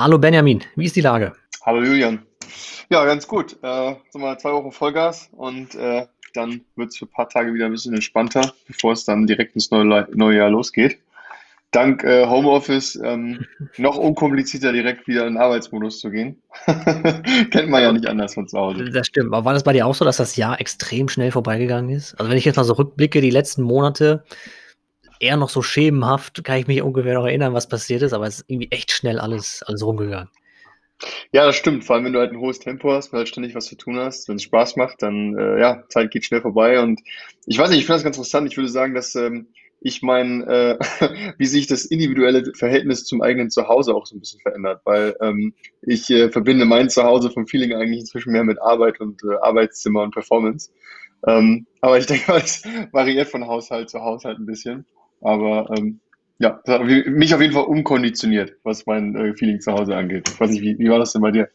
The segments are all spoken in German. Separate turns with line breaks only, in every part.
Hallo Benjamin, wie ist die Lage?
Hallo Julian. Ja, ganz gut. Äh, so mal zwei Wochen Vollgas und äh, dann wird es für ein paar Tage wieder ein bisschen entspannter, bevor es dann direkt ins neue, neue Jahr losgeht. Dank äh, Homeoffice ähm, noch unkomplizierter direkt wieder in den Arbeitsmodus zu gehen. Kennt man ja nicht anders von zu Hause.
Das stimmt. Aber war das bei dir auch so, dass das Jahr extrem schnell vorbeigegangen ist? Also wenn ich jetzt mal so rückblicke, die letzten Monate, eher noch so schemenhaft, kann ich mich ungefähr noch erinnern, was passiert ist, aber es ist irgendwie echt schnell alles, alles rumgegangen.
Ja, das stimmt. Vor allem, wenn du halt ein hohes Tempo hast, weil halt ständig was zu tun hast, wenn es Spaß macht, dann, äh, ja, Zeit geht schnell vorbei. Und ich weiß nicht, ich finde das ganz interessant. Ich würde sagen, dass ähm, ich mein, äh, wie sich das individuelle Verhältnis zum eigenen Zuhause auch so ein bisschen verändert, weil ähm, ich äh, verbinde mein Zuhause vom Feeling eigentlich inzwischen mehr mit Arbeit und äh, Arbeitszimmer und Performance. Ähm, aber ich denke, es variiert von Haushalt zu Haushalt ein bisschen. Aber ähm, ja, das hat mich auf jeden Fall umkonditioniert, was mein äh, Feeling zu Hause angeht. Ich weiß nicht, wie, wie war das denn bei dir?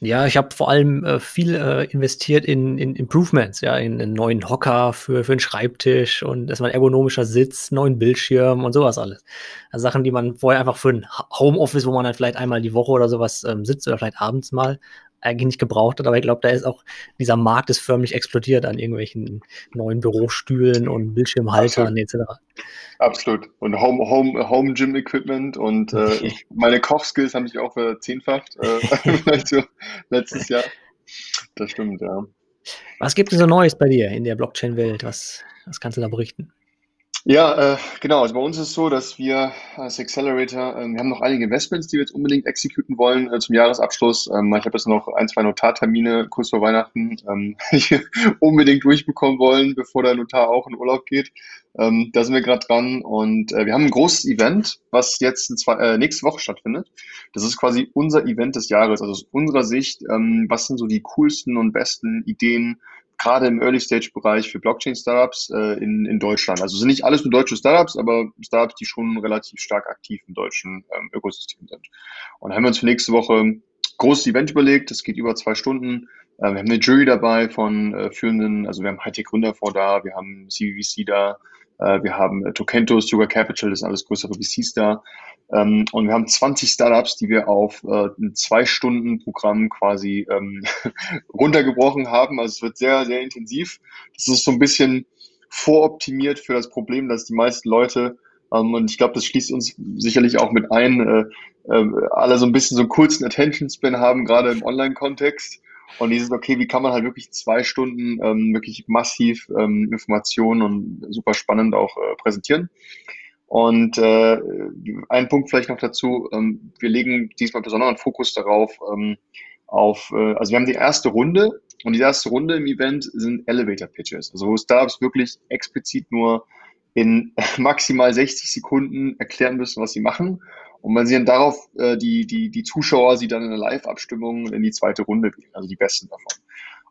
Ja, ich habe vor allem äh, viel äh, investiert in, in Improvements, ja, in einen neuen Hocker für, für einen Schreibtisch und erstmal ein ergonomischer Sitz, neuen Bildschirm und sowas alles. Also Sachen, die man vorher einfach für ein Homeoffice, wo man dann vielleicht einmal die Woche oder sowas ähm, sitzt oder vielleicht abends mal, eigentlich nicht gebraucht hat, aber ich glaube, da ist auch dieser Markt ist förmlich explodiert an irgendwelchen neuen Bürostühlen und Bildschirmhaltern etc.
Absolut. Und Home, Home, Home Gym Equipment und äh, meine Kochskills haben sich auch verzehnfacht, äh, vielleicht so letztes Jahr. Das stimmt, ja.
Was gibt es so Neues bei dir in der Blockchain-Welt? Was, was kannst du da berichten?
Ja, äh, genau. Also bei uns ist es so, dass wir als Accelerator, äh, wir haben noch einige Investments, die wir jetzt unbedingt exekuten wollen äh, zum Jahresabschluss. Ähm, ich habe jetzt noch ein, zwei Notartermine kurz vor Weihnachten, ähm, unbedingt durchbekommen wollen, bevor der Notar auch in Urlaub geht. Ähm, da sind wir gerade dran und äh, wir haben ein großes Event, was jetzt zwei, äh, nächste Woche stattfindet. Das ist quasi unser Event des Jahres. Also aus unserer Sicht, ähm, was sind so die coolsten und besten Ideen, gerade im Early-Stage-Bereich für Blockchain-Startups äh, in, in Deutschland. Also sind nicht alles nur deutsche Startups, aber Startups, die schon relativ stark aktiv im deutschen ähm, Ökosystem sind. Und da haben wir uns für nächste Woche ein großes Event überlegt. Das geht über zwei Stunden. Äh, wir haben eine Jury dabei von äh, führenden, also wir haben Hightech-Gründer vor da, wir haben CVC da, wir haben äh, Tokentos, Sugar Capital, das sind alles größere VCs da. Ähm, und wir haben 20 Startups, die wir auf äh, ein Zwei-Stunden-Programm quasi ähm, runtergebrochen haben. Also es wird sehr, sehr intensiv. Das ist so ein bisschen voroptimiert für das Problem, dass die meisten Leute, ähm, und ich glaube, das schließt uns sicherlich auch mit ein, äh, äh, alle so ein bisschen so einen kurzen Attention-Span haben, gerade im Online-Kontext. Und dieses, okay, wie kann man halt wirklich zwei Stunden ähm, wirklich massiv ähm, Informationen und super spannend auch äh, präsentieren. Und äh, ein Punkt vielleicht noch dazu, ähm, wir legen diesmal besonderen Fokus darauf, ähm, auf, äh, also wir haben die erste Runde und die erste Runde im Event sind Elevator Pitches, also wo Startups wirklich explizit nur in maximal 60 Sekunden erklären müssen, was sie machen. Und man sieht dann darauf äh, die, die, die Zuschauer sie dann in der Live-Abstimmung in die zweite Runde wählen, also die besten davon.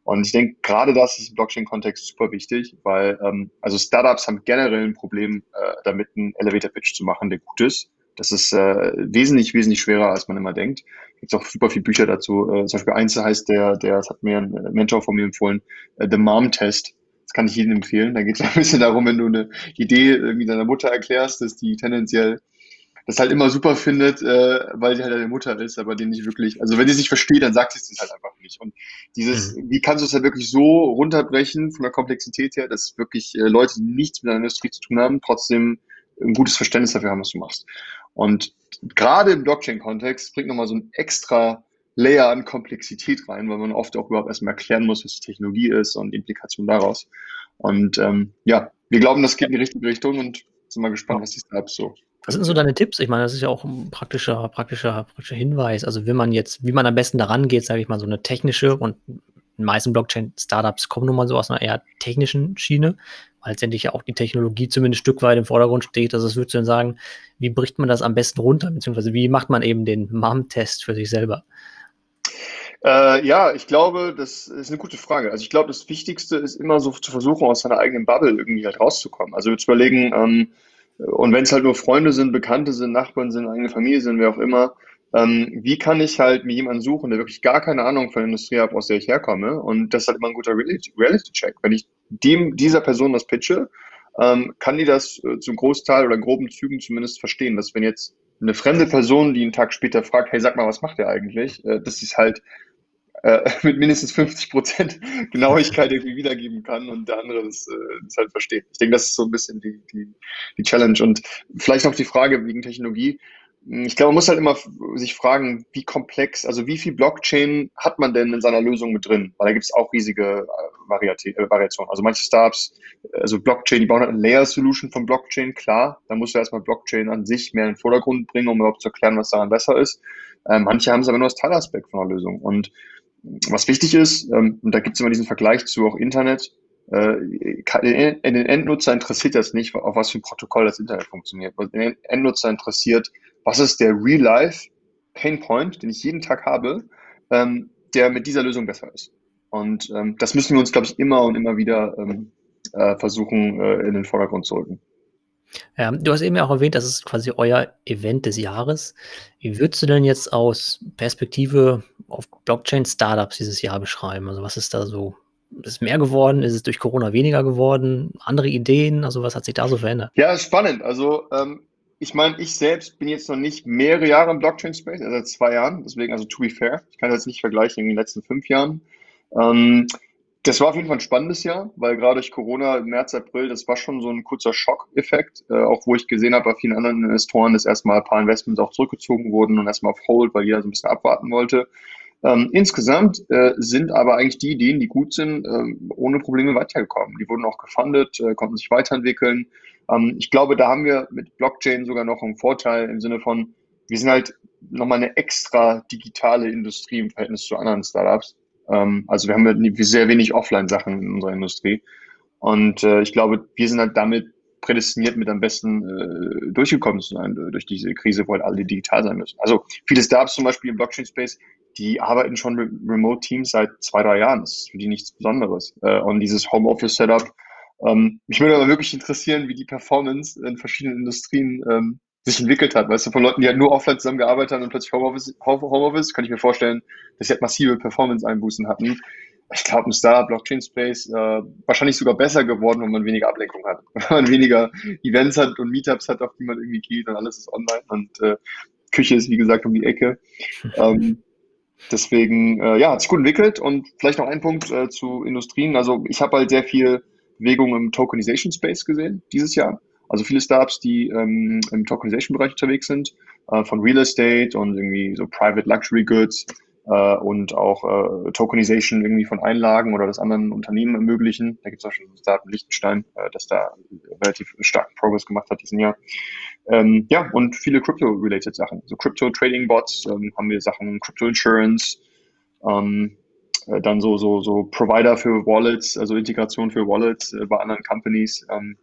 Und ich denke, gerade das ist im Blockchain-Kontext super wichtig, weil ähm, also Startups haben generell ein Problem, äh, damit einen Elevator-Pitch zu machen, der gut ist. Das ist äh, wesentlich, wesentlich schwerer, als man immer denkt. Gibt auch super viele Bücher dazu. Äh, zum Beispiel eins heißt der, der, das hat mir ein Mentor von mir empfohlen, äh, The Mom-Test. Das kann ich jedem empfehlen. Da geht es ein bisschen darum, wenn du eine Idee irgendwie deiner Mutter erklärst, dass die tendenziell das halt immer super findet, äh, weil sie halt deine Mutter ist, aber den nicht wirklich, also wenn sie sich versteht, dann sagt sie es halt einfach nicht. Und dieses, mhm. wie kannst du es halt wirklich so runterbrechen von der Komplexität her, dass wirklich äh, Leute, die nichts mit der Industrie zu tun haben, trotzdem ein gutes Verständnis dafür haben, was du machst. Und gerade im Blockchain-Kontext bringt nochmal so ein extra Layer an Komplexität rein, weil man oft auch überhaupt erstmal erklären muss, was die Technologie ist und die Implikation daraus. Und ähm, ja, wir glauben, das geht in die richtige Richtung und sind mal gespannt, was die Startups so
was sind so deine Tipps? Ich meine, das ist ja auch ein praktischer, praktischer, praktischer Hinweis. Also, wenn man jetzt, wie man am besten daran geht, sage ich mal, so eine technische und die meisten Blockchain-Startups kommen nun mal so aus einer eher technischen Schiene, weil letztendlich ja auch die Technologie zumindest ein Stück weit im Vordergrund steht. Also, was würdest du denn sagen, wie bricht man das am besten runter, beziehungsweise wie macht man eben den MAM-Test für sich selber?
Äh, ja, ich glaube, das ist eine gute Frage. Also ich glaube, das Wichtigste ist immer so zu versuchen, aus seiner eigenen Bubble irgendwie halt rauszukommen. Also zu überlegen, ähm, und wenn es halt nur Freunde sind, Bekannte sind, Nachbarn sind, eigene Familie sind, wer auch immer, ähm, wie kann ich halt mir jemanden suchen, der wirklich gar keine Ahnung von der Industrie hat, aus der ich herkomme? Und das ist halt immer ein guter Reality-Check. Wenn ich dem, dieser Person das pitche, ähm, kann die das äh, zum Großteil oder groben Zügen zumindest verstehen, dass wenn jetzt eine fremde Person, die einen Tag später fragt, hey, sag mal, was macht der eigentlich? Äh, dass sie es halt äh, mit mindestens 50 Prozent Genauigkeit irgendwie wiedergeben kann und der andere das, äh, das halt versteht. Ich denke, das ist so ein bisschen die, die, die Challenge. Und vielleicht noch die Frage wegen Technologie. Ich glaube, man muss halt immer sich fragen, wie komplex, also wie viel Blockchain hat man denn in seiner Lösung mit drin? Weil da gibt es auch riesige äh, äh, Variationen. Also manche Startups, also Blockchain, die bauen halt eine Layer-Solution von Blockchain, klar. Da musst du erstmal Blockchain an sich mehr in den Vordergrund bringen, um überhaupt zu erklären, was daran besser ist. Äh, manche haben es aber nur als Teilaspekt von der Lösung. Und was wichtig ist, ähm, und da gibt es immer diesen Vergleich zu auch Internet, äh, den Endnutzer interessiert das nicht, auf was für ein Protokoll das Internet funktioniert. Den Endnutzer interessiert, was ist der Real-Life Pain Point, den ich jeden Tag habe, ähm, der mit dieser Lösung besser ist. Und ähm, das müssen wir uns, glaube ich, immer und immer wieder ähm, äh, versuchen, äh, in den Vordergrund zu rücken.
Ja, du hast eben ja auch erwähnt, das ist quasi euer Event des Jahres. Wie würdest du denn jetzt aus Perspektive auf Blockchain-Startups dieses Jahr beschreiben? Also was ist da so ist mehr geworden? Ist es durch Corona weniger geworden? Andere Ideen? Also was hat sich da so verändert?
Ja, spannend. Also ähm, ich meine, ich selbst bin jetzt noch nicht mehrere Jahre im Blockchain-Space, also seit zwei Jahren. Deswegen, also to be fair, ich kann das nicht vergleichen in den letzten fünf Jahren. Ähm, das war auf jeden Fall ein spannendes Jahr, weil gerade durch Corona im März, April, das war schon so ein kurzer Schockeffekt, äh, auch wo ich gesehen habe bei vielen anderen Investoren, dass erstmal ein paar Investments auch zurückgezogen wurden und erstmal auf Hold, weil jeder so ein bisschen abwarten wollte. Ähm, insgesamt äh, sind aber eigentlich die Ideen, die gut sind, äh, ohne Probleme weitergekommen. Die wurden auch gefundet, äh, konnten sich weiterentwickeln. Ähm, ich glaube, da haben wir mit Blockchain sogar noch einen Vorteil im Sinne von, wir sind halt nochmal eine extra digitale Industrie im Verhältnis zu anderen Startups. Ähm, also wir haben halt sehr wenig Offline-Sachen in unserer Industrie. Und äh, ich glaube, wir sind halt damit prädestiniert, mit am besten äh, durchgekommen zu sein äh, durch diese Krise, wo halt alle digital sein müssen. Also viele Startups zum Beispiel im Blockchain-Space, die arbeiten schon mit Remote-Teams seit zwei, drei Jahren. Das ist für die nichts Besonderes. Äh, und dieses Homeoffice-Setup ähm, mich würde aber wirklich interessieren, wie die Performance in verschiedenen Industrien ähm, sich entwickelt hat. Weißt du, von Leuten, die halt nur offline zusammengearbeitet haben und plötzlich Homeoffice, Homeoffice kann ich mir vorstellen, dass sie halt massive Performance-Einbußen hatten. Ich glaube, ein Startup, Blockchain-Space, äh, wahrscheinlich sogar besser geworden, wenn man weniger Ablenkung hat. Wenn man weniger Events hat und Meetups hat, auf die man irgendwie geht und alles ist online und äh, Küche ist, wie gesagt, um die Ecke. ähm, deswegen, äh, ja, hat sich gut entwickelt und vielleicht noch ein Punkt äh, zu Industrien. Also ich habe halt sehr viel Bewegung im Tokenization Space gesehen dieses Jahr. Also viele Startups, die ähm, im Tokenization-Bereich unterwegs sind, äh, von Real Estate und irgendwie so Private Luxury Goods äh, und auch äh, Tokenization irgendwie von Einlagen oder das anderen Unternehmen ermöglichen. Da gibt es auch schon ein Startup in Liechtenstein, äh, das da relativ starken Progress gemacht hat diesen Jahr. Ähm, ja, und viele Crypto-related Sachen. So Crypto-Trading-Bots ähm, haben wir Sachen, Crypto-Insurance, ähm, äh, dann so, so, so Provider für Wallets, also Integration für Wallets äh, bei anderen Companies. Ähm,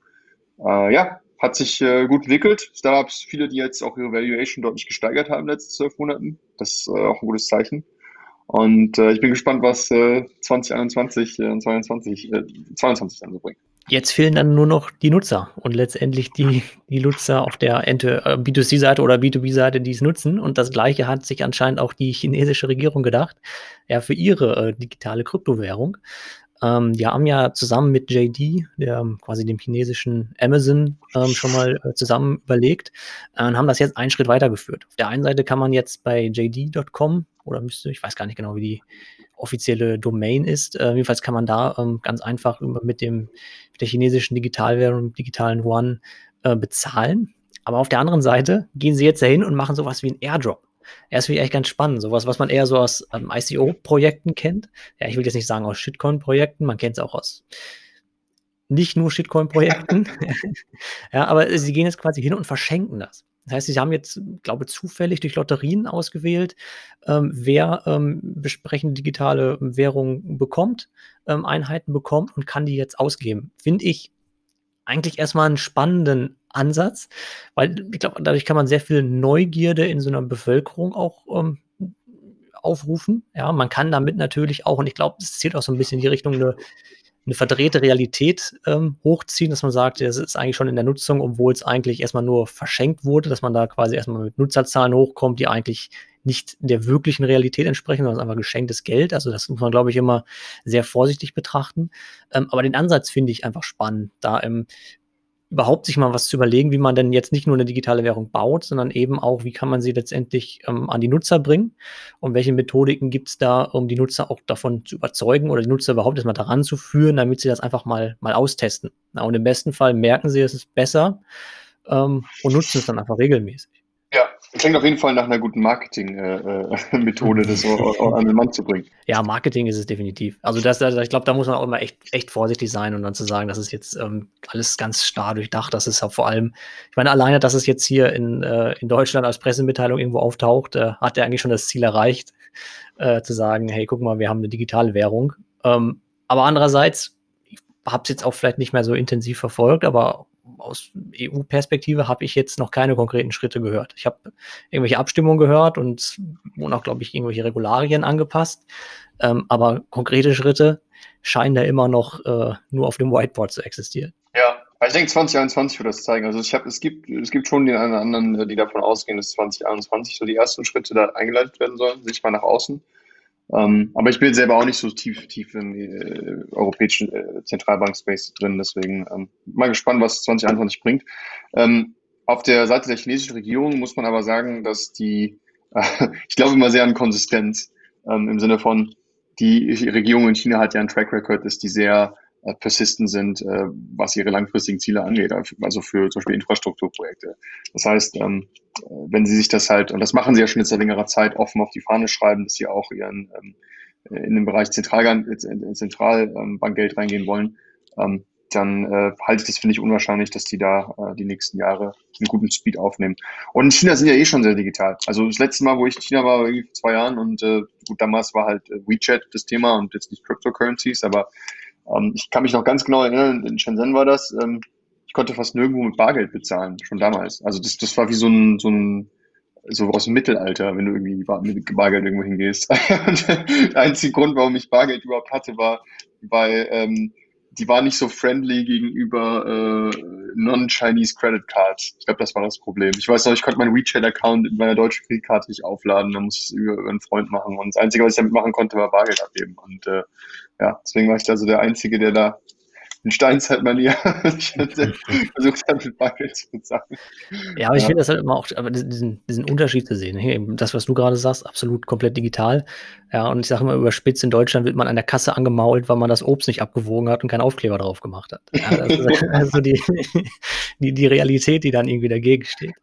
äh, ja, hat sich äh, gut entwickelt. Startups, viele, die jetzt auch ihre Valuation deutlich gesteigert haben in den letzten zwölf Monaten. Das ist äh, auch ein gutes Zeichen. Und äh, ich bin gespannt, was äh, 2021 äh, und 2022, äh, 22 dann so bringt.
Jetzt fehlen dann nur noch die Nutzer und letztendlich die, die Nutzer auf der äh, B2C-Seite oder B2B-Seite, die es nutzen. Und das Gleiche hat sich anscheinend auch die chinesische Regierung gedacht, ja, für ihre äh, digitale Kryptowährung. Ähm, die haben ja zusammen mit JD, der quasi dem chinesischen Amazon, ähm, schon mal äh, zusammen überlegt äh, und haben das jetzt einen Schritt weitergeführt. Auf der einen Seite kann man jetzt bei JD.com oder müsste, ich weiß gar nicht genau, wie die offizielle Domain ist. Äh, jedenfalls kann man da ähm, ganz einfach mit dem mit der chinesischen Digitalwährung, digitalen Yuan äh, bezahlen. Aber auf der anderen Seite gehen sie jetzt dahin und machen sowas wie ein Airdrop. Ja, das finde ich echt ganz spannend. Sowas, was man eher so aus ähm, ICO-Projekten kennt. Ja, ich will jetzt nicht sagen aus Shitcoin-Projekten, man kennt es auch aus nicht nur Shitcoin-Projekten. ja, aber sie gehen jetzt quasi hin und verschenken das. Das heißt, sie haben jetzt, glaube ich, zufällig durch Lotterien ausgewählt, ähm, wer ähm, besprechende digitale Währung bekommt, ähm, Einheiten bekommt und kann die jetzt ausgeben. Finde ich eigentlich erstmal einen spannenden Ansatz, weil ich glaube, dadurch kann man sehr viel Neugierde in so einer Bevölkerung auch ähm, aufrufen. Ja, man kann damit natürlich auch, und ich glaube, das zielt auch so ein bisschen in die Richtung, eine eine verdrehte Realität ähm, hochziehen, dass man sagt, es ist eigentlich schon in der Nutzung, obwohl es eigentlich erstmal nur verschenkt wurde, dass man da quasi erstmal mit Nutzerzahlen hochkommt, die eigentlich nicht der wirklichen Realität entsprechen, sondern einfach geschenktes Geld. Also das muss man, glaube ich, immer sehr vorsichtig betrachten. Ähm, aber den Ansatz finde ich einfach spannend, da ähm, überhaupt sich mal was zu überlegen, wie man denn jetzt nicht nur eine digitale Währung baut, sondern eben auch, wie kann man sie letztendlich ähm, an die Nutzer bringen und welche Methodiken gibt es da, um die Nutzer auch davon zu überzeugen oder die Nutzer überhaupt erstmal daran zu führen, damit sie das einfach mal, mal austesten. Na, und im besten Fall merken sie, es ist besser ähm, und nutzen es dann einfach regelmäßig.
Ja, klingt auf jeden Fall nach einer guten Marketing-Methode, äh, das an den Mann zu bringen.
Ja, Marketing ist es definitiv. Also das, also ich glaube, da muss man auch immer echt, echt vorsichtig sein und dann zu sagen, das ist jetzt ähm, alles ganz starr durchdacht. Das ist ja vor allem, ich meine, alleine, dass es jetzt hier in, äh, in Deutschland als Pressemitteilung irgendwo auftaucht, äh, hat er eigentlich schon das Ziel erreicht, äh, zu sagen, hey, guck mal, wir haben eine digitale Währung. Ähm, aber andererseits, ich habe es jetzt auch vielleicht nicht mehr so intensiv verfolgt, aber aus EU-Perspektive habe ich jetzt noch keine konkreten Schritte gehört. Ich habe irgendwelche Abstimmungen gehört und wurden auch, glaube ich, irgendwelche Regularien angepasst. Ähm, aber konkrete Schritte scheinen da immer noch äh, nur auf dem Whiteboard zu existieren.
Ja, ich denke, 2021 wird das zeigen. Also ich hab, es, gibt, es gibt schon den einen oder anderen, die davon ausgehen, dass 2021 so die ersten Schritte da eingeleitet werden sollen, sich mal nach außen. Ähm, aber ich bin selber auch nicht so tief, tief im äh, europäischen äh, Zentralbank-Space drin, deswegen ähm, mal gespannt, was 2021 bringt. Ähm, auf der Seite der chinesischen Regierung muss man aber sagen, dass die, äh, ich glaube immer sehr an Konsistenz ähm, im Sinne von, die Regierung in China hat ja einen Track Record, dass die sehr persistent sind, äh, was ihre langfristigen Ziele angeht, also für zum Beispiel Infrastrukturprojekte. Das heißt, ähm, äh, wenn sie sich das halt, und das machen sie ja schon jetzt seit längerer Zeit, offen auf die Fahne schreiben, dass sie auch ihren ähm, in den Bereich Zentralbankgeld reingehen wollen, ähm, dann äh, halte ich das, finde ich, unwahrscheinlich, dass die da äh, die nächsten Jahre einen guten Speed aufnehmen. Und in China sind ja eh schon sehr digital. Also das letzte Mal, wo ich in China war, war irgendwie vor zwei Jahren und äh, gut, damals war halt WeChat das Thema und jetzt nicht Cryptocurrencies, aber ähm, ich kann mich noch ganz genau erinnern, in Shenzhen war das, ähm, ich konnte fast nirgendwo mit Bargeld bezahlen, schon damals. Also das, das war wie so ein, so ein so aus dem Mittelalter, wenn du irgendwie mit Bargeld irgendwo hingehst. Und der einzige Grund, warum ich Bargeld überhaupt hatte, war, weil ähm, die war nicht so friendly gegenüber äh, non-Chinese Credit Cards. Ich glaube, das war das Problem. Ich weiß noch, ich konnte meinen WeChat-Account in meiner deutschen Kreditkarte nicht aufladen, da musste ich es über, über einen Freund machen. Und das Einzige, was ich damit machen konnte, war Bargeld abgeben. Und äh, ja, deswegen war ich da so der Einzige, der da in Steinzeitmanier versucht hat, mit Bargeld zu bezahlen.
Ja, aber ich finde das halt immer auch, aber diesen, diesen Unterschied zu sehen. Hey, das, was du gerade sagst, absolut komplett digital. Ja, und ich sage immer, überspitzt in Deutschland wird man an der Kasse angemault, weil man das Obst nicht abgewogen hat und keinen Aufkleber drauf gemacht hat. Ja, das ist also die, die, die Realität, die dann irgendwie dagegen steht.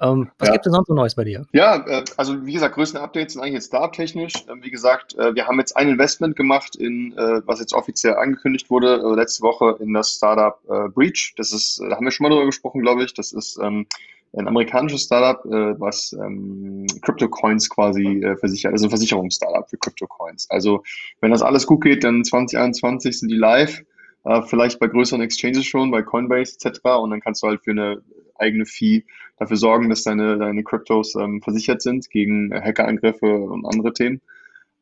Ähm, was ja. gibt es sonst so Neues bei dir?
Ja, äh, also wie gesagt, größten Updates sind eigentlich jetzt Startup-technisch. Ähm, wie gesagt, äh, wir haben jetzt ein Investment gemacht in, äh, was jetzt offiziell angekündigt wurde, äh, letzte Woche in das Startup äh, Breach. Das ist, da haben wir schon mal drüber gesprochen, glaube ich. Das ist ähm, ein amerikanisches Startup, äh, was ähm, Crypto-Coins quasi versichert, also ein Versicherungsstartup für Crypto-Coins. Also wenn das alles gut geht, dann 2021 sind die live vielleicht bei größeren Exchanges schon, bei Coinbase etc. Und dann kannst du halt für eine eigene Fee dafür sorgen, dass deine, deine Kryptos ähm, versichert sind gegen Hackerangriffe und andere Themen.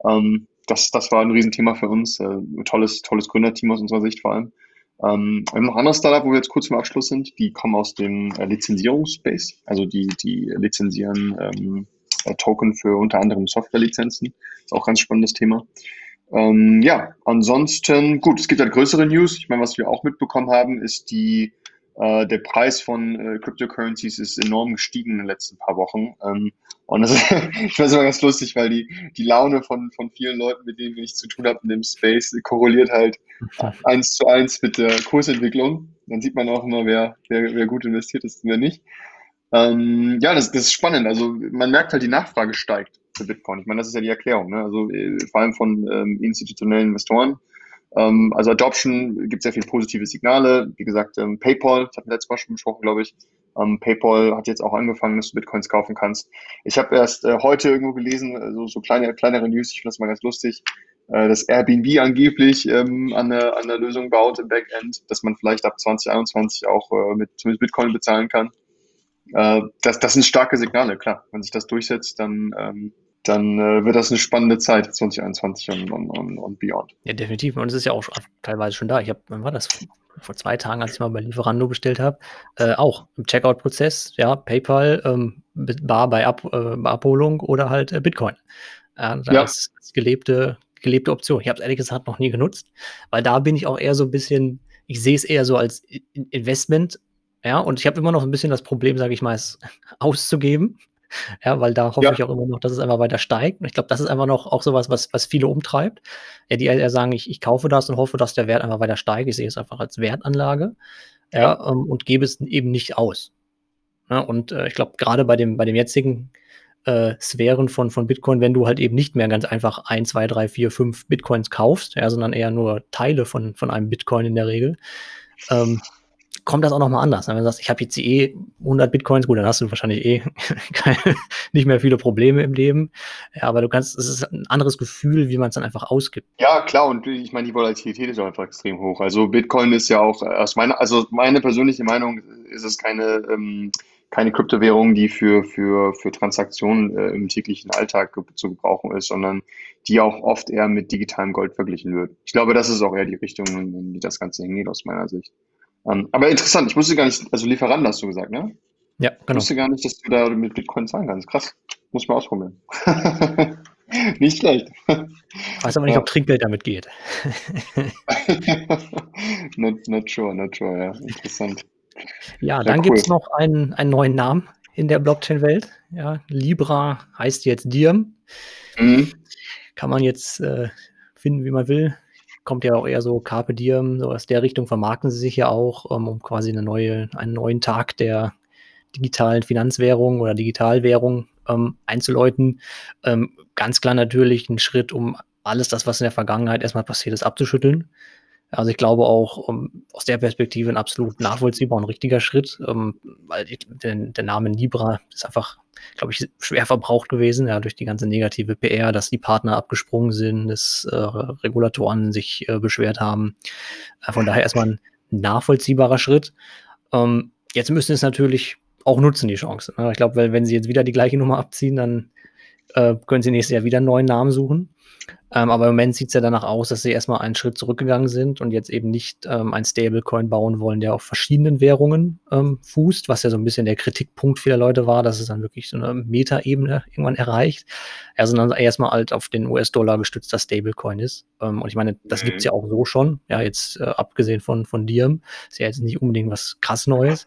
Ähm, das, das war ein Riesenthema für uns. Äh, tolles, tolles Gründerteam aus unserer Sicht vor allem. Ähm, wir haben noch andere Startup, wo wir jetzt kurz zum Abschluss sind, die kommen aus dem äh, Lizenzierungsspace, also die, die lizenzieren ähm, äh, Token für unter anderem Softwarelizenzen. Ist auch ein ganz spannendes Thema. Ähm, ja, ansonsten, gut, es gibt halt größere News. Ich meine, was wir auch mitbekommen haben, ist die äh, der Preis von äh, Cryptocurrencies ist enorm gestiegen in den letzten paar Wochen. Ähm, und das ist, ich weiß immer ganz lustig, weil die, die Laune von, von vielen Leuten, mit denen ich zu tun habe in dem Space, korreliert halt eins zu eins mit der Kursentwicklung. Dann sieht man auch immer, wer, wer, wer gut investiert ist und wer nicht. Ähm, ja, das, das ist spannend. Also man merkt halt, die Nachfrage steigt für Bitcoin. Ich meine, das ist ja die Erklärung. Ne? Also äh, vor allem von ähm, institutionellen Investoren ähm, also Adoption gibt sehr viele positive Signale. Wie gesagt, ähm, PayPal, das hatten wir letztes Mal schon besprochen, glaube ich. Ähm, PayPal hat jetzt auch angefangen, dass du Bitcoins kaufen kannst. Ich habe erst äh, heute irgendwo gelesen, also so kleine, kleinere News, ich finde das mal ganz lustig, äh, dass Airbnb angeblich ähm, an, der, an der Lösung baut im Backend, dass man vielleicht ab 2021 auch äh, mit, mit Bitcoin bezahlen kann. Äh, das, das sind starke Signale, klar. Wenn sich das durchsetzt, dann ähm, dann äh, wird das eine spannende Zeit 2021 und, und, und, beyond.
Ja, definitiv. Und es ist ja auch teilweise schon da. Ich habe, wann war das? Vor zwei Tagen, als ich mal bei Lieferando bestellt habe, äh, auch im Checkout-Prozess, ja, PayPal, ähm, Bar bei, Ab, äh, bei Abholung oder halt äh, Bitcoin. Ja, das ja. ist gelebte, gelebte Option. Ich habe es ehrlich gesagt noch nie genutzt, weil da bin ich auch eher so ein bisschen, ich sehe es eher so als Investment Ja, und ich habe immer noch ein bisschen das Problem, sage ich mal, es auszugeben. Ja, weil da hoffe
Ja.
ich auch immer noch, dass es einfach weiter steigt. Und ich glaube, das ist einfach noch auch so was, was viele umtreibt. Ja, die eher sagen: „Ich ich kaufe das und hoffe, dass der Wert einfach weiter steigt.“ Ich sehe es einfach als Wertanlage,
Ja.
ja, ähm, und gebe es eben nicht aus. Ne, und, äh, ich glaube, grade bei dem bei dem jetzigen, äh, Sphären von von Bitcoin, wenn du halt eben nicht mehr ganz einfach 1, 2, 3, 4, 5 Bitcoins kaufst, ja, sondern eher nur Teile von von einem Bitcoin in der Regel, ähm, kommt das auch noch mal anders. Wenn du sagst: „Ich habe jetzt eh 100 Bitcoins“, gut, dann hast du wahrscheinlich eh keine nicht mehr viele Probleme im Leben. Ja, aber du kannst es ist 'n anderes Gefühl, wie man's dann einfach ausgibt.
Ja, klar, und ich meine, die Volatilität ist auch einfach extrem hoch. Also, Bitcoin ist ja auch, äh, aus meiner also, meine persönliche Meinung ist es keine, ähm keine Kryptowährung, die für für für Transaktionen, äh, im täglichen Alltag zu gebrauchen ist, sondern die auch oft eher mit digitalem Gold verglichen wird. Ich glaube, das ist auch eher die Richtung, in die das Ganze hingeht aus meiner Sicht. Ähm, aber interessant, ich wusste gar nicht also, Lieferant hast du gesagt, ne?
Ja,
Ich
genau.
wusste gar nicht, dass du da mit Bitcoin zahlen kannst. Krass, muss ich mal ausprobieren. Nicht schlecht.
Weiß aber nicht,
Ja.
ob Trinkgeld damit geht.
Not not sure, not sure, ja, interessant.
Ja,
Ja,
dann
cool.
gibt's noch einen einen neuen Namen in der Blockchain-Welt, ja. Libra heißt jetzt Diem.
Mhm.
Kann man jetzt, äh, finden, wie man will. Kommt ja auch eher so Carpe Diem, so aus der Richtung vermarkten sie sich ja auch, ähm, um quasi 'ne neue einen neuen Tag der digitalen Finanzwährung oder Digitalwährung, ähm, einzuläuten. Ähm, ganz klar natürlich 'n Schritt, um alles das, was in der Vergangenheit erst mal passiert ist, abzuschütteln. Also, ich glaube auch, ähm, aus der Perspektive 'n absolut nachvollziehbar und richtiger Schritt, ähm, weil die den der Name Libra ist einfach, glaube ich, schwer verbraucht gewesen, ja, durch die ganze negative PR, dass die Partner abgesprungen sind, dass, äh, Regulatoren sich, äh, beschwert haben. Äh, von daher erst mal 'n nachvollziehbarer Schritt. Ähm, jetzt müssen sie's natürlich auch nutzen, die Chance, ne? Ich glaube, weil wenn sie jetzt wieder die gleiche Nummer abziehen, dann, äh, können sie nächstes Jahr wieder 'n neuen Namen suchen. Ähm, aber im Moment sieht's ja danach aus, dass sie erst mal einen Schritt zurückgegangen sind und jetzt eben nicht, ähm, ein Stablecoin bauen wollen, der auf verschiedenen Währungen, ähm, fußt, was ja so 'n bisschen der Kritikpunkt vieler Leute war, dass es dann wirklich so 'ne Metaebene irgendwann erreicht. Ja, sondern erst mal halt auf den US-Dollar gestützter Stablecoin ist. Ähm, und ich meine, das
Mhm.
ja auch so schon, ja, jetzt, äh, abgesehen von von Diem. Ist ja jetzt nicht unbedingt was krass Neues.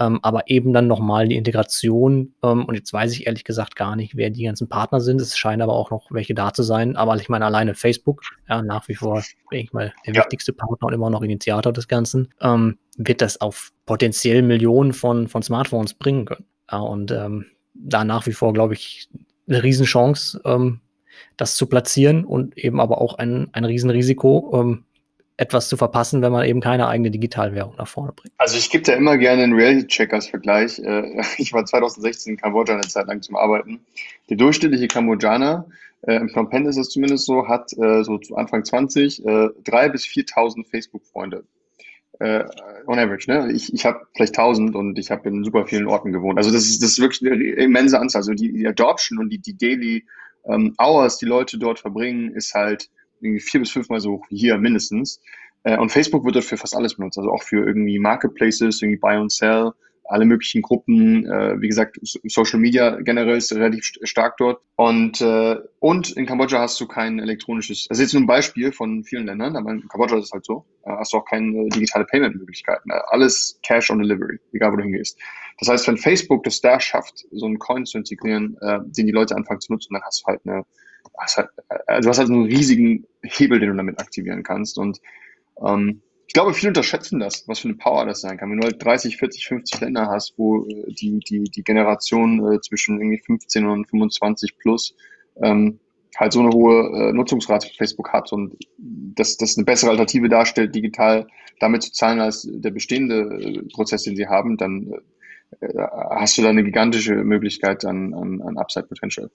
Ähm, aber eben dann noch mal die Integration, ähm, und jetzt weiß ich ehrlich gesagt gar nicht, wer die ganzen Partner sind. Es scheinen aber auch noch welche da zu sein. Aber ich meine alleine Facebook, ja, nach wie vor, denke ich mal, der
Ja.
wichtigste Partner und immer noch Initiator des Ganzen, ähm, wird das auf potenziell Millionen von von Smartphones bringen können. Ja, und, ähm, da nach wie vor, glaube ich, 'ne Riesenchance, ähm, das zu platzieren und eben aber auch ein ein Riesenrisiko, ähm, etwas zu verpassen, wenn man eben keine eigene Digitalwährung nach vorne bringt.
Also, ich gebe da immer gerne 'n Reality-Check als Vergleich. Äh, ich war 2016 in Kambodscha 'ne Zeit lang zum Arbeiten. Der durchschnittliche Kambodschaner, äh, in Phnom Penh ist es zumindest so, hat, äh, so zu Anfang 20, äh, 3 bis 4.000 Facebook-Freunde. On average, ne? Ich ich habe vielleicht 1.000 und ich habe in super vielen Orten gewohnt. Also, das ist das ist wirklich 'ne immense Anzahl. Also, die die Adoption und die die Daily, ähm, Hours, die Leute dort verbringen, ist halt 4 bis 5 Mal so hoch wie hier mindestens. Äh, und Facebook wird dort für fast alles benutzt, also auch für irgendwie Marketplaces, irgendwie Buy and Sell, alle möglichen Gruppen. Äh, wie gesagt, So Social Media generell ist relativ st stark dort. Und, äh und in Kambodscha hast du kein elektronisches das ist jetzt nur 'n Beispiel von vielen Ländern, aber in Kambodscha ist es halt so, äh, hast du auch keine digitale Payment-Möglichkeiten. Äh, alles Cash on Delivery, egal wo du hingehst. Das heißt, wenn Facebook das da schafft, so 'n Coin zu integrieren, äh, den die Leute anfangen zu nutzen, dann hast du halt 'ne hast halt du hast halt 'n riesigen Hebel, den du damit aktivieren kannst. Und, ähm, ich glaube, viele unterschätzen das, was für 'ne Power das sein kann. Wenn du halt 30, 40, 50 Länder hast, wo, äh, die die die Generation, äh, zwischen irgendwie 15 und 25 plus, ähm, halt so 'ne hohe, äh, Nutzungsrate für Facebook hat und das das 'ne bessere Alternative darstellt, digital damit zu zahlen als der bestehende, äh, Prozess, den sie haben, dann, äh, äh, hast du da 'ne gigantische Möglichkeit an an an Upside Potential.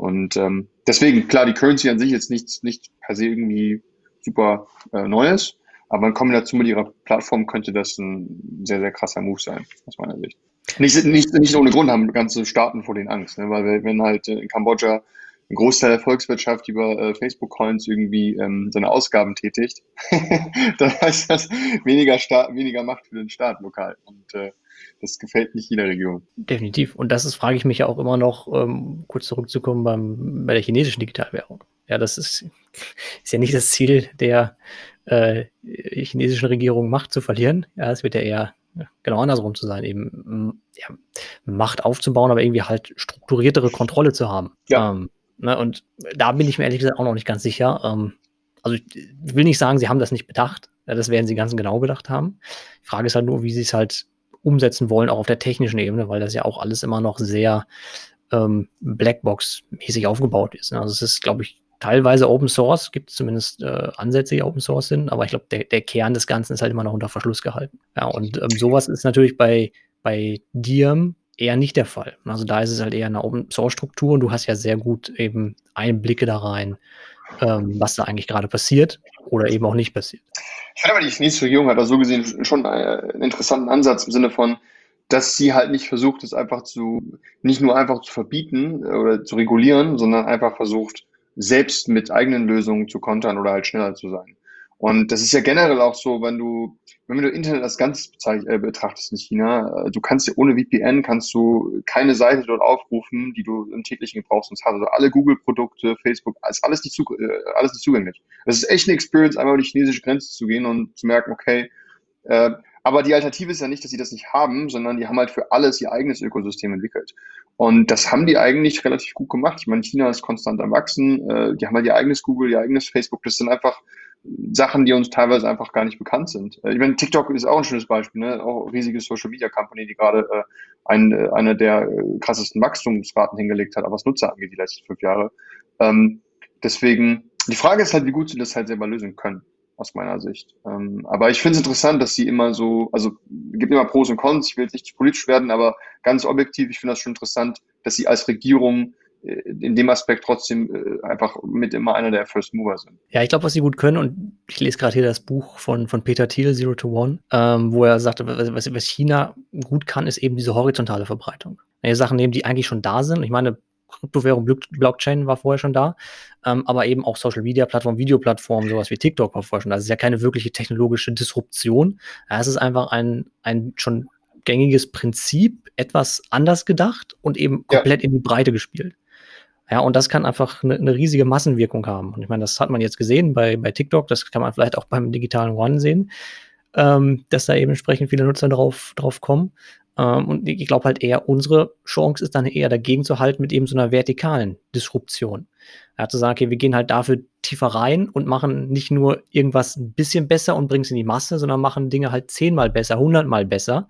Und, ähm, deswegen, klar, die Currency an sich ist nichts nicht per se irgendwie super, äh, Neues, aber in Kombination mit ihrer Plattform könnte das 'n sehr, sehr krasser Move sein, aus meiner Sicht. Nicht nicht nicht ohne Grund haben ganze Staaten vor denen Angst, ne? Weil we wenn halt in Kambodscha 'n Großteil der Volkswirtschaft über, äh, Facebook-Coins irgendwie, ähm, seine Ausgaben tätigt, dann heißt das weniger weniger Macht für den Staat lokal. Und, äh, das gefällt nicht jeder Region.
Definitiv. Und das ist frage ich mich ja auch immer noch, ähm, kurz zurückzukommen beim bei der chinesischen Digitalwährung. Ja, das ist ist ja nicht das Ziel der, äh, chinesischen Regierung, Macht zu verlieren. Ja, es wird ja eher genau andersrum zu sein, eben ja, Macht aufzubauen, aber irgendwie halt strukturiertere Kontrolle zu haben. Ja. Ähm, ne, und da bin ich mir ehrlich gesagt auch noch nicht ganz sicher. Ähm, also ich will nicht sagen, sie haben das nicht bedacht. Ja, das werden sie ganz genau bedacht haben. Die Frage ist halt nur, wie sie es halt umsetzen wollen, auch auf der technischen Ebene, weil das ja auch alles immer noch sehr ähm, Blackbox-mäßig aufgebaut ist. Ne? Also es ist, glaube ich, teilweise Open Source, gibt es zumindest äh, Ansätze, die Open Source sind, aber ich glaube, der, der Kern des Ganzen ist halt immer noch unter Verschluss gehalten. Ja, und ähm, sowas ist natürlich bei, bei Diem eher nicht der Fall. Also da ist es halt eher eine Open Source Struktur und du hast ja sehr gut eben Einblicke da rein, ähm, was da eigentlich gerade passiert oder eben auch nicht passiert.
Ich finde aber, die chinesische Regierung hat da so gesehen schon einen interessanten Ansatz im Sinne von, dass sie halt nicht versucht, es einfach zu, nicht nur einfach zu verbieten oder zu regulieren, sondern einfach versucht, selbst mit eigenen Lösungen zu kontern oder halt schneller zu sein. Und das ist ja generell auch so, wenn du, wenn du Internet als Ganzes äh, betrachtest in China, äh, du kannst ja ohne VPN kannst du keine Seite dort aufrufen, die du im täglichen Gebrauch sonst hast. Also alle Google-Produkte, Facebook, ist alles nicht, äh, alles nicht zugänglich. Das ist echt eine Experience, einmal über die chinesische Grenze zu gehen und zu merken, okay, äh, aber die Alternative ist ja nicht, dass sie das nicht haben, sondern die haben halt für alles ihr eigenes Ökosystem entwickelt. Und das haben die eigentlich relativ gut gemacht. Ich meine, China ist konstant am Wachsen. Äh, die haben halt ihr eigenes Google, ihr eigenes Facebook. Das sind einfach Sachen, die uns teilweise einfach gar nicht bekannt sind. Äh, ich meine, TikTok ist auch ein schönes Beispiel, ne? auch riesige Social Media Company, die gerade äh, ein, äh, eine der äh, krassesten Wachstumsraten hingelegt hat, was Nutzer angeht, die letzten fünf Jahre. Ähm, deswegen, die Frage ist halt, wie gut sie das halt selber lösen können aus meiner Sicht. Ähm, aber ich finde es interessant, dass sie immer so, also gibt immer Pros und Cons, ich will jetzt nicht politisch werden, aber ganz objektiv, ich finde das schon interessant, dass sie als Regierung in dem Aspekt trotzdem äh, einfach mit immer einer der First Mover sind.
Ja, ich glaube, was sie gut können, und ich lese gerade hier das Buch von, von Peter Thiel, Zero to One, ähm, wo er sagte, was, was China gut kann, ist eben diese horizontale Verbreitung. Ja, Sachen nehmen, die eigentlich schon da sind. Ich meine, Kryptowährung, Blockchain war vorher schon da, ähm, aber eben auch Social Media Plattformen, Videoplattformen, sowas wie TikTok war vorher schon da. Das ist ja keine wirkliche technologische Disruption. Ja, es ist einfach ein, ein schon gängiges Prinzip, etwas anders gedacht und eben komplett ja. in die Breite gespielt. Ja, und das kann einfach eine, eine, riesige Massenwirkung haben. Und ich meine, das hat man jetzt gesehen bei, bei TikTok, das kann man vielleicht auch beim digitalen One sehen, ähm, dass da eben entsprechend viele Nutzer drauf, drauf kommen. Ähm, und ich glaube halt eher, unsere Chance ist dann eher dagegen zu halten mit eben so einer vertikalen Disruption. Ja, zu sagen, okay, wir gehen halt dafür tiefer rein und machen nicht nur irgendwas ein bisschen besser und bringen es in die Masse, sondern machen Dinge halt zehnmal besser, hundertmal besser,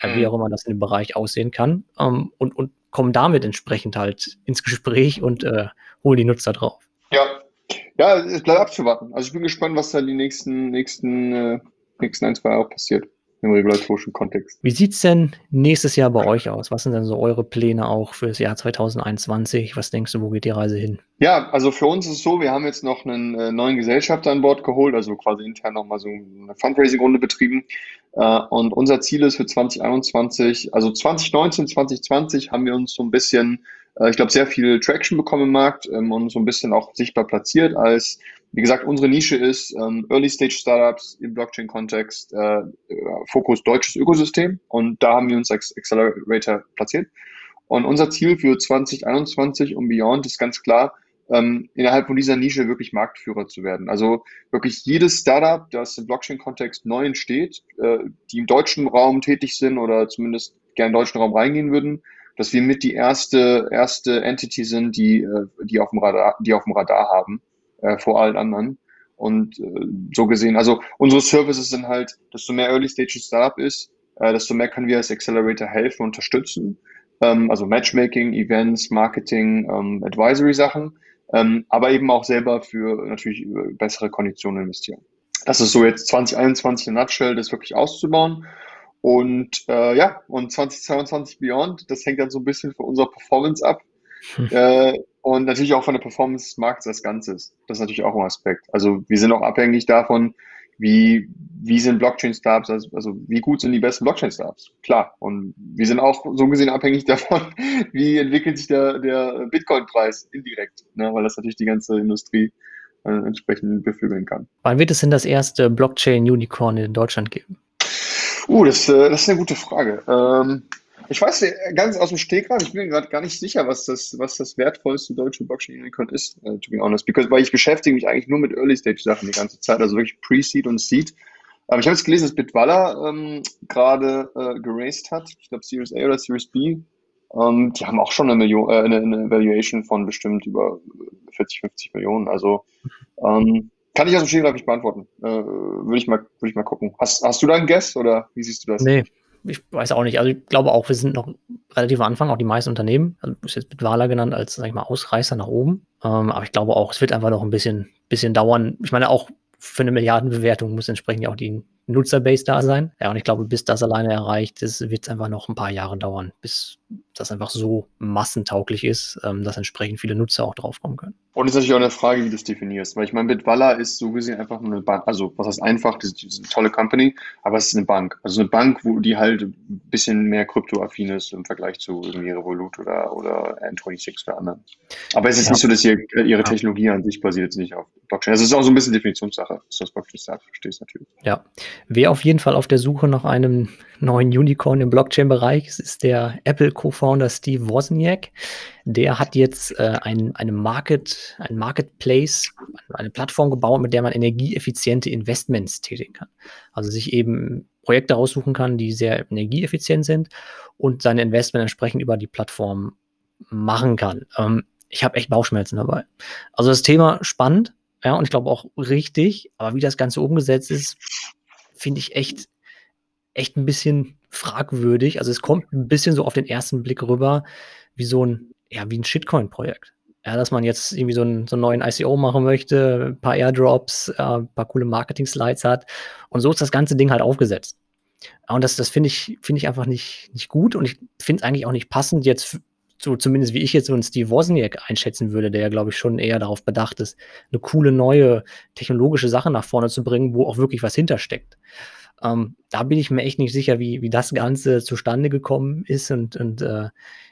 äh, wie mhm. auch immer das in dem Bereich aussehen kann, ähm, und, und kommen damit entsprechend halt ins Gespräch und äh, holen die Nutzer drauf.
Ja, ja, es bleibt abzuwarten. Also ich bin gespannt, was da die nächsten, nächsten, äh, nächsten ein, zwei Jahre passiert im regulatorischen Kontext.
Wie sieht es denn nächstes Jahr bei euch aus? Was sind denn so eure Pläne auch für das Jahr 2021? Was denkst du, wo geht die Reise hin?
Ja, also für uns ist es so, wir haben jetzt noch einen äh, neuen Gesellschafter an Bord geholt, also quasi intern nochmal so eine Fundraising-Runde betrieben. Äh, und unser Ziel ist für 2021, also 2019, 2020 haben wir uns so ein bisschen äh, ich glaube, sehr viel Traction bekommen im Markt ähm, und so ein bisschen auch sichtbar platziert als, wie gesagt, unsere Nische ist ähm, Early Stage Startups im Blockchain-Kontext, äh, Fokus deutsches Ökosystem und da haben wir uns als Accelerator platziert. Und unser Ziel für 2021 und beyond ist ganz klar, ähm, innerhalb von dieser Nische wirklich Marktführer zu werden. Also wirklich jedes Startup, das im Blockchain-Kontext neu entsteht, äh, die im deutschen Raum tätig sind oder zumindest gerne in den deutschen Raum reingehen würden, dass wir mit die erste, erste Entity sind, die, äh, die auf dem Radar, die auf dem Radar haben, äh, vor allen anderen. Und äh, so gesehen, also unsere Services sind halt, desto mehr Early Stage Startup ist, äh, desto mehr können wir als Accelerator helfen, unterstützen. Ähm, also Matchmaking, Events, Marketing, ähm, Advisory Sachen, ähm, aber eben auch selber für natürlich äh, bessere Konditionen investieren. Das ist so jetzt 2021 in Nutshell, das wirklich auszubauen. Und äh, ja, und 2022 Beyond, das hängt dann so ein bisschen von unserer Performance ab. Hm. Äh, und natürlich auch von der Performance des Marktes als Ganzes. Das ist natürlich auch ein Aspekt. Also wir sind auch abhängig davon, wie, wie sind Blockchain-Startups, also, also wie gut sind die besten Blockchain-Startups? Klar. Und wir sind auch so gesehen abhängig davon, wie entwickelt sich der, der Bitcoin-Preis indirekt, ne? weil das natürlich die ganze Industrie äh, entsprechend beflügeln kann.
Wann wird es denn das erste Blockchain-Unicorn in Deutschland geben?
Uh, das, äh, das ist eine gute Frage. Ähm, ich weiß ganz aus dem Stegreif, ich bin mir gerade gar nicht sicher, was das, was das wertvollste deutsche Blockchain-Unicorn ist, uh, to be honest. Because, weil ich beschäftige mich eigentlich nur mit Early-Stage-Sachen die ganze Zeit, also wirklich Pre-Seed und Seed. Aber ich habe jetzt gelesen, dass Bitwala ähm, gerade äh, geraced hat. Ich glaube Series A oder Series B. Ähm, die haben auch schon eine, Million, äh, eine, eine Valuation von bestimmt über 40, 50 Millionen. Also ähm, kann ich aus dem Stegreif nicht beantworten. Äh, Würde ich, mal, würd ich mal gucken. Hast, hast du da einen Guess oder wie siehst du das?
Nee, ich weiß auch nicht. Also ich glaube auch, wir sind noch relativ am Anfang, auch die meisten Unternehmen. Also ist jetzt Bitwala genannt als, sag ich mal, Ausreißer nach oben. Ähm, aber ich glaube auch, es wird einfach noch ein bisschen, bisschen dauern. Ich meine, auch für eine Milliardenbewertung muss entsprechend ja auch die Nutzerbase da sein. Ja, und ich glaube, bis das alleine erreicht ist, wird es einfach noch ein paar Jahre dauern, bis das einfach so massentauglich ist, ähm, dass entsprechend viele Nutzer auch draufkommen können.
Und es ist natürlich auch eine Frage, wie du es definierst. Weil ich meine, Bitwala ist so gesehen einfach nur eine Bank. Also, was heißt einfach? Das ist eine tolle Company, aber es ist eine Bank. Also eine Bank, wo die halt ein bisschen mehr kryptoaffin ist im Vergleich zu irgendwie Revolut oder, oder N26 oder anderen. Aber es ist ja. nicht so, dass ihr, ihre Technologie an sich basiert nicht auf Blockchain. Also es ist auch so ein bisschen Definitionssache, dass du das Blockchain sagt, verstehst natürlich.
Ja. Wer auf jeden Fall auf der Suche nach einem neuen Unicorn im Blockchain-Bereich ist, ist der Apple Co-Founder Steve Wozniak. Der hat jetzt äh, ein, eine Market, ein Marketplace, eine Plattform gebaut, mit der man energieeffiziente Investments tätigen kann. Also sich eben Projekte raussuchen kann, die sehr energieeffizient sind und seine Investment entsprechend über die Plattform machen kann. Ähm, ich habe echt Bauchschmerzen dabei. Also das Thema spannend, ja, und ich glaube auch richtig, aber wie das Ganze umgesetzt ist, finde ich echt, echt ein bisschen fragwürdig. Also es kommt ein bisschen so auf den ersten Blick rüber, wie so ein, ja, wie ein Shitcoin-Projekt. Ja, dass man jetzt irgendwie so einen, so einen neuen ICO machen möchte, ein paar Airdrops, äh, ein paar coole Marketing-Slides hat. Und so ist das ganze Ding halt aufgesetzt. Und das, das finde ich, finde ich einfach nicht, nicht gut und ich finde es eigentlich auch nicht passend jetzt so zumindest wie ich jetzt so einen Steve Wozniak einschätzen würde, der ja, glaube ich, schon eher darauf bedacht ist, eine coole neue technologische Sache nach vorne zu bringen, wo auch wirklich was hintersteckt. Ähm, da bin ich mir echt nicht sicher, wie, wie das Ganze zustande gekommen ist und, und äh,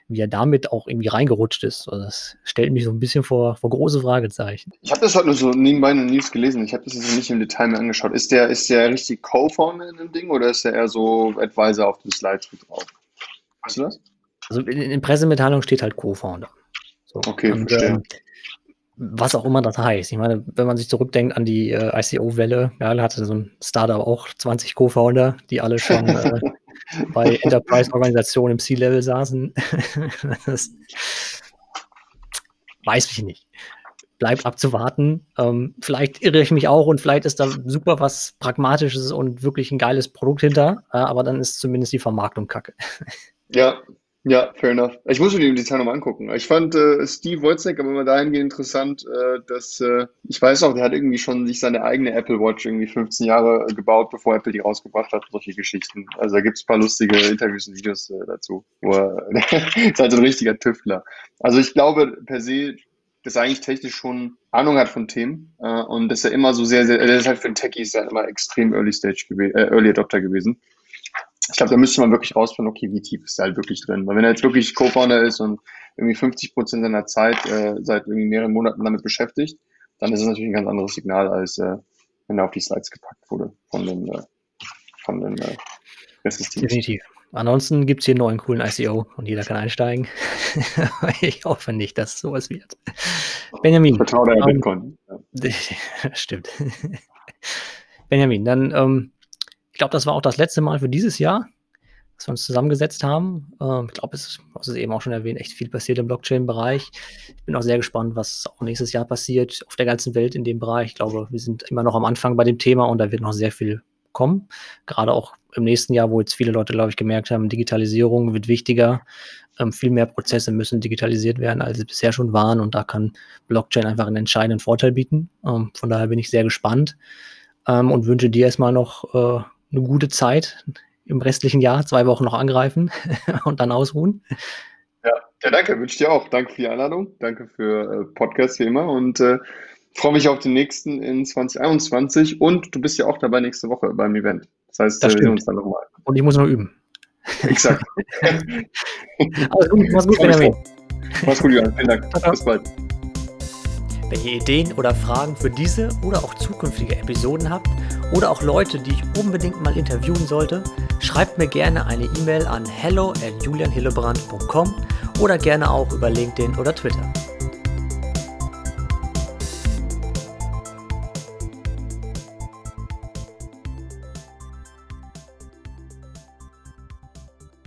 wie er damit auch irgendwie reingerutscht ist. Also das stellt mich so ein bisschen vor, vor große Fragezeichen.
Ich habe das halt nur so nebenbei in den News gelesen. Ich habe das jetzt nicht im Detail mehr angeschaut. Ist der, ist der richtig Co-Founder in dem Ding oder ist der eher so Advisor auf den Slides mit drauf? Weißt du das?
Also in, in Pressemitteilung steht halt Co-Founder.
So. Okay, und, verstehe. Ähm,
was auch immer das heißt. Ich meine, wenn man sich zurückdenkt an die äh, ICO-Welle, ja, da hatte so ein Startup auch 20 Co-Founder, die alle schon äh, bei Enterprise-Organisationen im C-Level saßen. das weiß ich nicht. Bleibt abzuwarten. Ähm, vielleicht irre ich mich auch und vielleicht ist da super was Pragmatisches und wirklich ein geiles Produkt hinter, äh, aber dann ist zumindest die Vermarktung kacke.
Ja, ja, fair enough. Ich muss mir die Detail nochmal angucken. Ich fand äh, Steve Wozniak aber immer dahingehend interessant, äh, dass äh, ich weiß auch, der hat irgendwie schon sich seine eigene Apple Watch irgendwie 15 Jahre gebaut, bevor Apple die rausgebracht hat, solche Geschichten. Also da gibt's ein paar lustige Interviews und Videos äh, dazu, wo er ist halt so ein richtiger Tüftler. Also ich glaube per se, dass er eigentlich technisch schon Ahnung hat von Themen äh, und dass er immer so sehr, sehr, er ist halt für den Techie ist er immer extrem Early Stage gewesen, äh, Early Adopter gewesen ich glaube, da müsste man wirklich rausfinden, okay, wie tief ist er halt wirklich drin. Weil wenn er jetzt wirklich Co-Founder ist und irgendwie 50 Prozent seiner Zeit äh, seit irgendwie mehreren Monaten damit beschäftigt, dann ist es natürlich ein ganz anderes Signal, als äh, wenn er auf die Slides gepackt wurde von den, äh, von den äh,
Definitiv. Ansonsten gibt es hier einen neuen coolen ICO und jeder kann einsteigen. ich hoffe nicht, dass sowas wird. Benjamin.
Vertraue der um, ähm, Bitcoin.
Ja. Stimmt. Benjamin, dann ähm, ich glaube, das war auch das letzte Mal für dieses Jahr, dass wir uns zusammengesetzt haben. Ähm, ich glaube, es ist, eben auch schon erwähnt, echt viel passiert im Blockchain-Bereich. Ich bin auch sehr gespannt, was auch nächstes Jahr passiert auf der ganzen Welt in dem Bereich. Ich glaube, wir sind immer noch am Anfang bei dem Thema und da wird noch sehr viel kommen. Gerade auch im nächsten Jahr, wo jetzt viele Leute, glaube ich, gemerkt haben, Digitalisierung wird wichtiger. Ähm, viel mehr Prozesse müssen digitalisiert werden, als sie bisher schon waren. Und da kann Blockchain einfach einen entscheidenden Vorteil bieten. Ähm, von daher bin ich sehr gespannt ähm, und wünsche dir erstmal noch äh, eine gute Zeit im restlichen Jahr, zwei Wochen noch angreifen und dann ausruhen.
Ja, ja danke, wünsche dir auch. Danke für die Einladung, danke für äh, Podcast wie immer und äh, freue mich auf den nächsten in 2021 und du bist ja auch dabei nächste Woche beim Event. Das heißt,
das wir sehen uns dann nochmal. Und ich muss noch üben.
Exakt.
also gut, mach's gut, Benjamin.
Mach's gut, Jan. Vielen Dank. Bis bald.
Wenn ihr Ideen oder Fragen für diese oder auch zukünftige Episoden habt oder auch Leute, die ich unbedingt mal interviewen sollte, schreibt mir gerne eine E-Mail an hello at julianhillebrand.com oder gerne auch über LinkedIn oder Twitter.